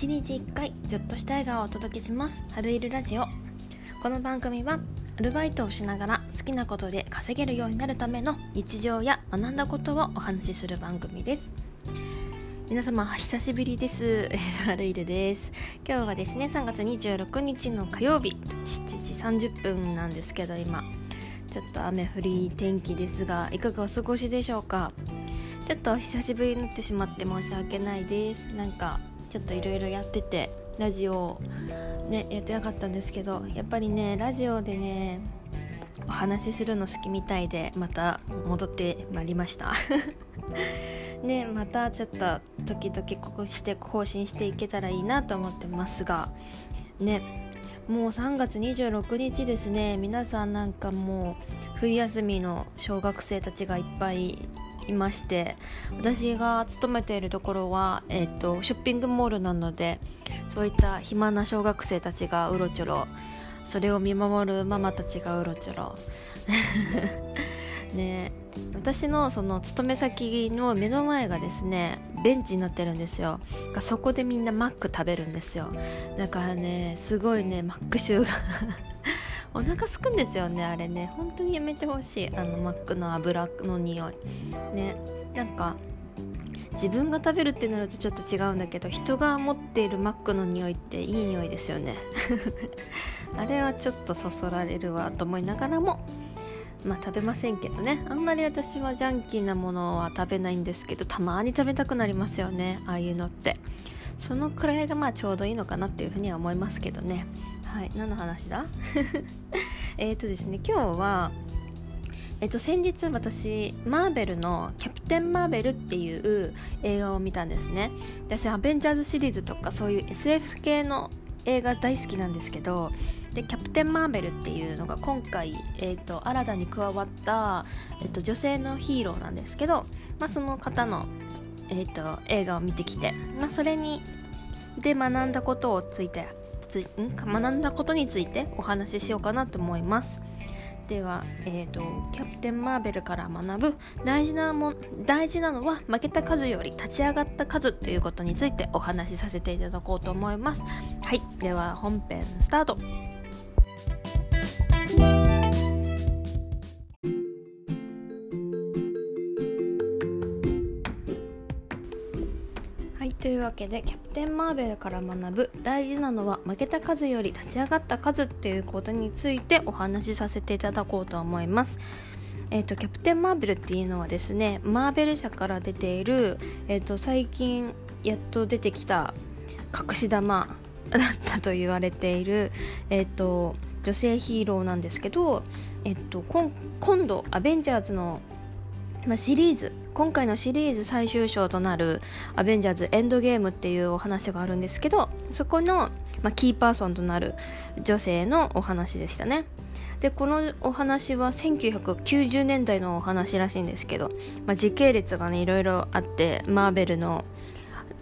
1日1回ちょっとした笑顔をお届けします。春いるラジオ。この番組はアルバイトをしながら好きなことで稼げるようになるための日常や学んだことをお話しする番組です。皆様久しぶりです。春いるです。今日はですね3月26日の火曜日7時30分なんですけど今。ちょっと雨降り天気ですがいかがお過ごしでしょうか？ちょっと久しぶりになってしまって申し訳ないです。なんかちょっといろいろやっててラジオねやってなかったんですけどやっぱりねラジオでねお話しするの好きみたいでまた戻ってまいりました。ねまたちょっと時々ここして更新していけたらいいなと思ってますがねもう3月26日ですね。皆さんなんかもう冬休みの小学生たちがいっぱいいまして私が勤めているところは、えーと、ショッピングモールなのでそういった暇な小学生たちがうろちょろそれを見守るママたちがうろちょろ。ね私のその勤め先の目の前がですねベンチになってるんですよ。そこでみんなマック食べるんですよ。だからねすごいねマック臭が。お腹すくんですよねあれね。本当にやめてほしい。あのマックの油の匂い。ね。なんか自分が食べるってなるとちょっと違うんだけど人が持っているマックの匂いっていい匂いですよね。あれはちょっとそそられるわと思いながらもまあ食べませんけどね。あんまり私はジャンキーなものは食べないんですけどたまに食べたくなりますよね。ああいうのって。そのくらいがまあちょうどいいのかなっていうふうには思いますけどね。はい何の話だ？えっとですね今日はえっと、先日私マーベルの「キャプテン・マーベル」っていう映画を見たんですね。私アベンジャーズシリーズとかそういう SF 系の映画大好きなんですけどでキャプテン・マーベルっていうのが今回、えーと、新たに加わった、えーと、女性のヒーローなんですけど、まあ、その方の、えーと映画を見てきて、まあ、それにで学んだことをついてつん？学んだことについてお話ししようかなと思います。では、えーと、キャプテン・マーベルから学ぶ大事なも大事なのは負けた数より立ち上がった数ということについてお話しさせていただこうと思います。はい。では本編スタート。いうわけでキャプテン・マーベルから学ぶ大事なのは負けた数より立ち上がった数ということについてお話しさせていただこうと思います。えーと、キャプテン・マーベルっていうのはですねマーベル社から出ている、えーと、最近やっと出てきた隠し玉だったと言われている、えーと、女性ヒーローなんですけど、えー、と今度アベンジャーズのまあ、シリーズ今回のシリーズ最終章となる「アベンジャーズエンドゲーム」っていうお話があるんですけどそこの、まあ、キーパーソンとなる女性のお話でしたね。でこのお話は1990年代のお話らしいんですけど、まあ、時系列がねいろいろあってマーベルの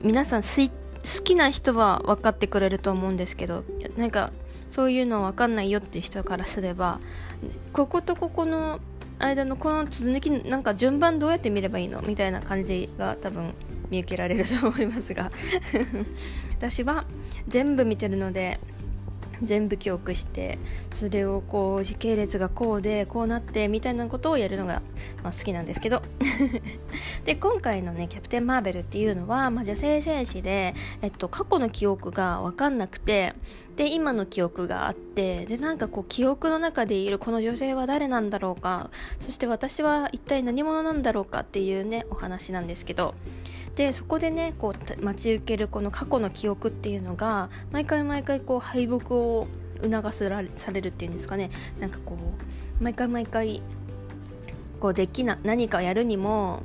皆さん好きな人は分かってくれると思うんですけどなんかそういうの分かんないよっていう人からすればこことここの間のこの続きなんか順番どうやって見ればいいのみたいな感じが多分見受けられると思いますが。私は全部見てるので全部記憶してそれをこう時系列がこうでこうなってみたいなことをやるのが、まあ、好きなんですけど。で今回のね「キャプテン・マーベル」っていうのは、まあ、女性戦士で、えっと、過去の記憶が分かんなくてで今の記憶があってでなんかこう記憶の中でいるこの女性は誰なんだろうかそして私は一体何者なんだろうかっていうねお話なんですけどでそこでねこう待ち受けるこの過去の記憶っていうのが毎回毎回こう敗北を促すられされるっていうんですかね。なんかこう毎回毎回こうできな何かやるにも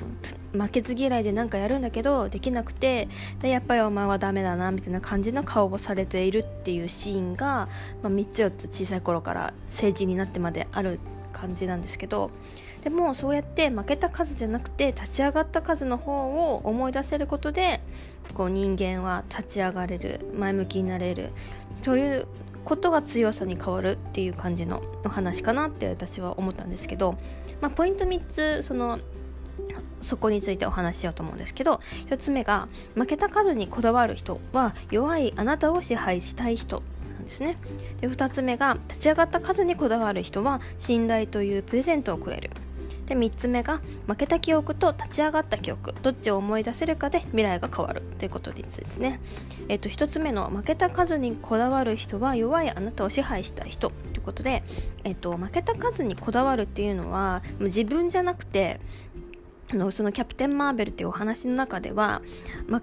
負けず嫌いで何かやるんだけどできなくてでやっぱりお前はダメだなみたいな感じの顔をされているっていうシーンが、まあ、3つ4つ小さい頃から成人になってまである感じなんですけどでもそうやって負けた数じゃなくて立ち上がった数の方を思い出せることでこう人間は立ち上がれる前向きになれるそういうことが強さに変わるっていう感じのお話かなって私は思ったんですけど、まあ、ポイント3つそのそこについてお話ししようと思うんですけど1つ目が負けた数にこだわる人は弱いあなたを支配したい人なんですね。で2つ目が立ち上がった数にこだわる人は信頼というプレゼントをくれる。で3つ目が負けた記憶と立ち上がった記憶どっちを思い出せるかで未来が変わる。ということですね、えっと、1つ目の負けた数にこだわる人は弱いあなたを支配したい人。ということで、えっと、負けた数にこだわるっていうのは自分じゃなくてのそのキャプテン・マーベルっていうお話の中では、ま、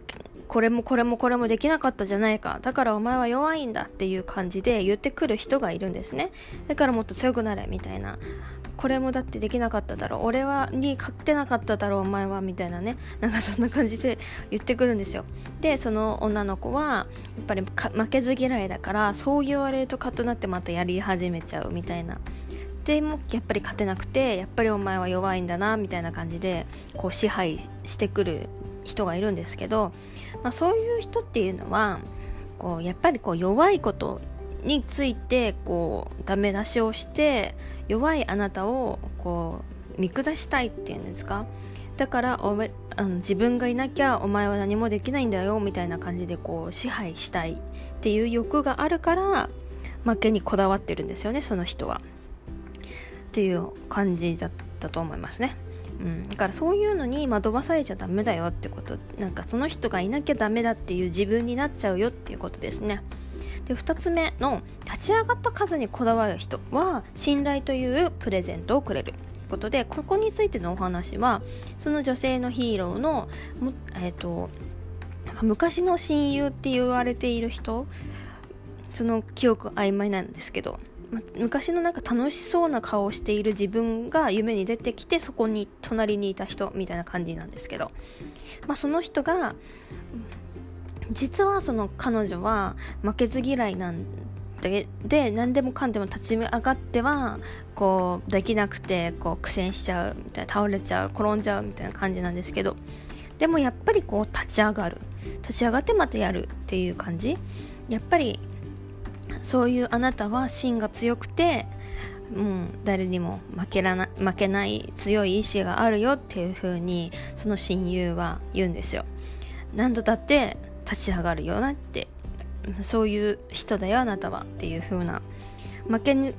これもこれもこれもできなかったじゃないか。だからお前は弱いんだっていう感じで言ってくる人がいるんですね。だからもっと強くなれみたいな。これもだってできなかっただろう。俺はに勝てなかっただろうお前はみたいなね。なんかそんな感じで言ってくるんですよ。でその女の子はやっぱり負けず嫌いだからそう言われるとカッとなってまたやり始めちゃうみたいな。でもやっぱり勝てなくてやっぱりお前は弱いんだなみたいな感じでこう支配してくる人がいるんですけど、まあ、そういう人っていうのはこうやっぱりこう弱いことについてこうダメ出しをして弱いあなたをこう見下したいっていうんですか？だからおめあの自分がいなきゃお前は何もできないんだよみたいな感じでこう支配したいっていう欲があるから負けにこだわってるんですよねその人は。っていう感じだったと思いますね。うん、だからそういうのに惑わされちゃダメだよってことなんかその人がいなきゃダメだっていう自分になっちゃうよっていうことですね。で2つ目の立ち上がった数にこだわる人は信頼というプレゼントをくれることでここについてのお話はその女性のヒーローのえーと、昔の親友って言われている人その記憶曖昧なんですけど昔のなんか楽しそうな顔をしている自分が夢に出てきてそこに隣にいた人みたいな感じなんですけど、まあ、その人が実はその彼女は負けず嫌いなんでで何でもかんでも立ち上がってはこうできなくてこう苦戦しちゃうみたいな倒れちゃう転んじゃうみたいな感じなんですけど。でもやっぱりこう立ち上がる。立ち上がってまたやるっていう感じ。やっぱりそういうあなたは芯が強くてもう誰にも負けらな負けない強い意志があるよっていう風にその親友は言うんですよ。何度だって立ち上がるよなってそういう人だよあなたはっていう風な負けに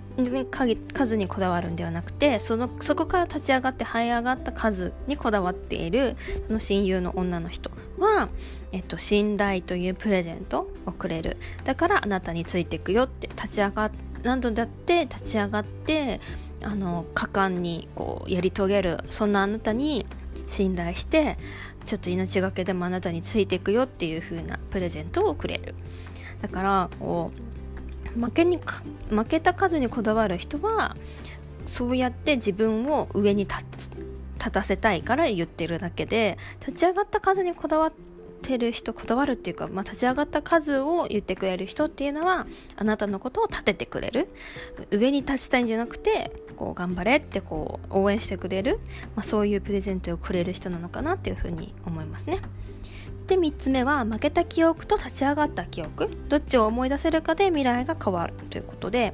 数にこだわるんではなくてそのそこから立ち上がって這い上がった数にこだわっているその親友の女の人は、えっと、信頼というプレゼントをくれる。だからあなたについていくよって立ち上が何度だって立ち上がってあの果敢にこうやり遂げる。そんなあなたに信頼してちょっと命がけでもあなたについていくよっていう風なプレゼントをくれる。だからこう負けに負けた数にこだわる人はそうやって自分を上に立たせたいから言ってるだけで立ち上がった数にこだわってる人こだわるっていうか、まあ、立ち上がった数を言ってくれる人っていうのはあなたのことを立ててくれる上に立ちたいんじゃなくてこう頑張れってこう応援してくれる、まあ、そういうプレゼントをくれる人なのかなっていうふうに思いますね。で3つ目は負けた記憶と立ち上がった記憶どっちを思い出せるかで未来が変わるということで、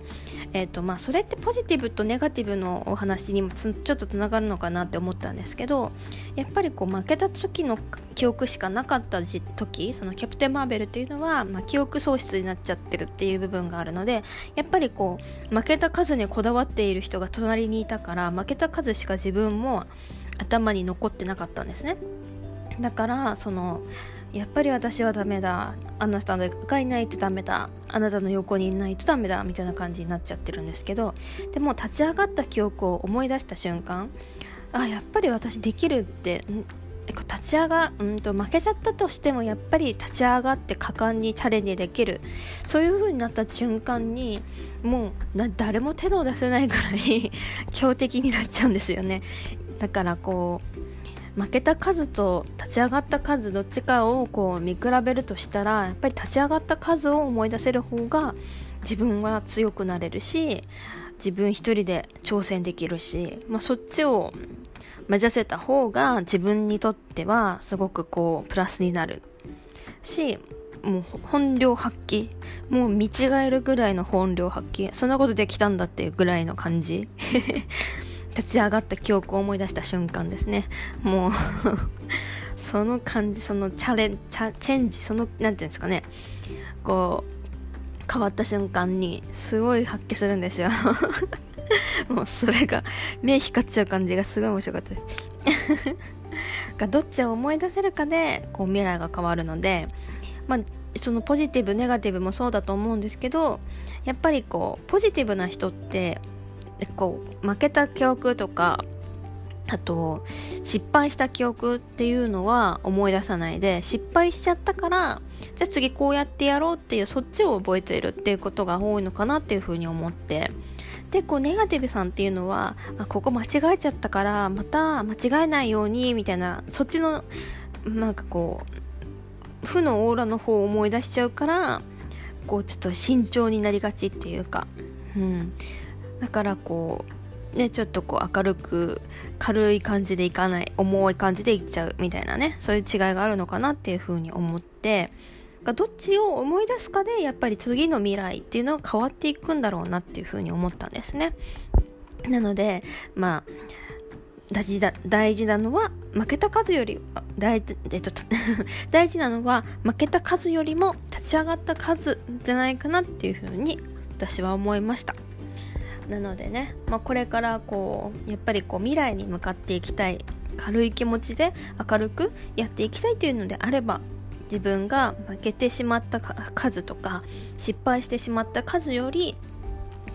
えーとまあ、それってポジティブとネガティブのお話にもちょっとつながるのかなって思ったんですけどやっぱりこう負けた時の記憶しかなかった時そのキャプテン・マーベルっていうのは、まあ、記憶喪失になっちゃってるっていう部分があるのでやっぱりこう負けた数にこだわっている人が隣にいたから負けた数しか自分も頭に残ってなかったんですね。だからそのやっぱり私はダメだ。あなたがいないとダメだ。あなたの横にいないとダメだみたいな感じになっちゃってるんですけどでも立ち上がった記憶を思い出した瞬間あやっぱり私できるって立ち上がうんと負けちゃったとしてもやっぱり立ち上がって果敢にチャレンジできる。そういう風になった瞬間にもう誰も手の出せないぐらい 強敵になっちゃうんですよね。だからこう負けた数と立ち上がった数どっちかをこう見比べるとしたらやっぱり立ち上がった数を思い出せる方が自分は強くなれるし自分一人で挑戦できるし、まあ、そっちを目指せた方が自分にとってはすごくこうプラスになるしもう本領発揮もう見違えるぐらいの本領発揮そんなことできたんだっていうぐらいの感じ。立ち上がった記憶を思い出した瞬間ですね。もう その感じそのチャレンチェンジその何て言うんですかね。こう変わった瞬間にすごい発揮するんですよ。もうそれが目光っちゃう感じがすごい面白かったです。がどっちを思い出せるかでこう未来が変わるので、まあ、そのポジティブネガティブもそうだと思うんですけどやっぱりこうポジティブな人ってこう負けた記憶とかあと失敗した記憶っていうのは思い出さないで失敗しちゃったからじゃあ次こうやってやろうっていうそっちを覚えているっていうことが多いのかなっていうふうに思って。でこうネガティブさんっていうのはあここ間違えちゃったからまた間違えないようにみたいなそっちのなんかこう負のオーラの方を思い出しちゃうからこうちょっと慎重になりがちっていうか、うん、だからこうねちょっとこう明るく軽い感じでいかない重い感じでいっちゃうみたいなねそういう違いがあるのかなっていうふうに思ってどっちを思い出すかでやっぱり次の未来っていうのは変わっていくんだろうなっていうふうに思ったんですね。なのでまあ大事だ大事なのは負けた数より大事でちょっと 大事なのは負けた数よりも立ち上がった数じゃないかなっていうふうに私は思いました。なのでね、まあ、これからこうやっぱりこう未来に向かっていきたい軽い気持ちで明るくやっていきたいというのであれば自分が負けてしまった数とか失敗してしまった数より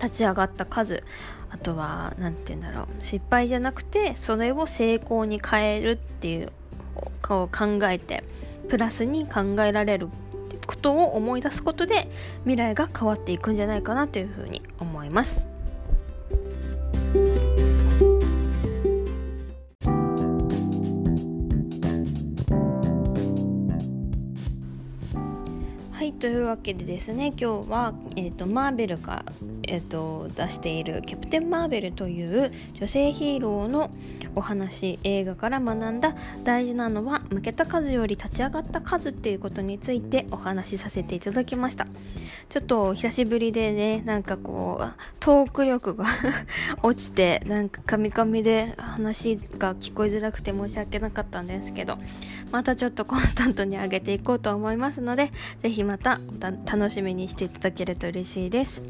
立ち上がった数あとは何て言うんだろう失敗じゃなくてそれを成功に変えるっていうを考えてプラスに考えられることを思い出すことで未来が変わっていくんじゃないかなというふうに思います。はいというわけでですね今日は、えーと、マーベルが、えーと、出している「キャプテン・マーベル」という女性ヒーローのお話映画から学んだ大事なのは負けた数より立ち上がった数っていうことについてお話しさせていただきました。ちょっと久しぶりでねなんかこうトーク力が 落ちてなんかカミカミで話が聞こえづらくて申し訳なかったんですけどまたちょっとコンスタントに上げていこうと思いますので是非また楽しみにしていただけると嬉しいです。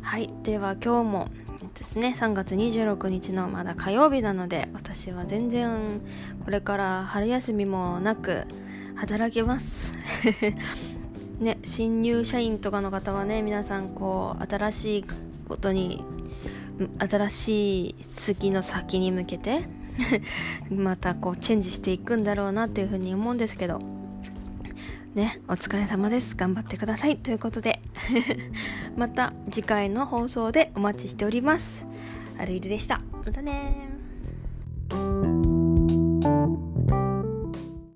はいでは今日もですね3月26日のまだ火曜日なので私は全然これから春休みもなく働きます。ね新入社員とかの方はね皆さんこう新しいことに新しい月の先に向けてまたこうチェンジしていくんだろうなっていうふうに思うんですけど。ねお疲れ様です。頑張ってください。ということで。また次回の放送でお待ちしております。あるいるでした。またね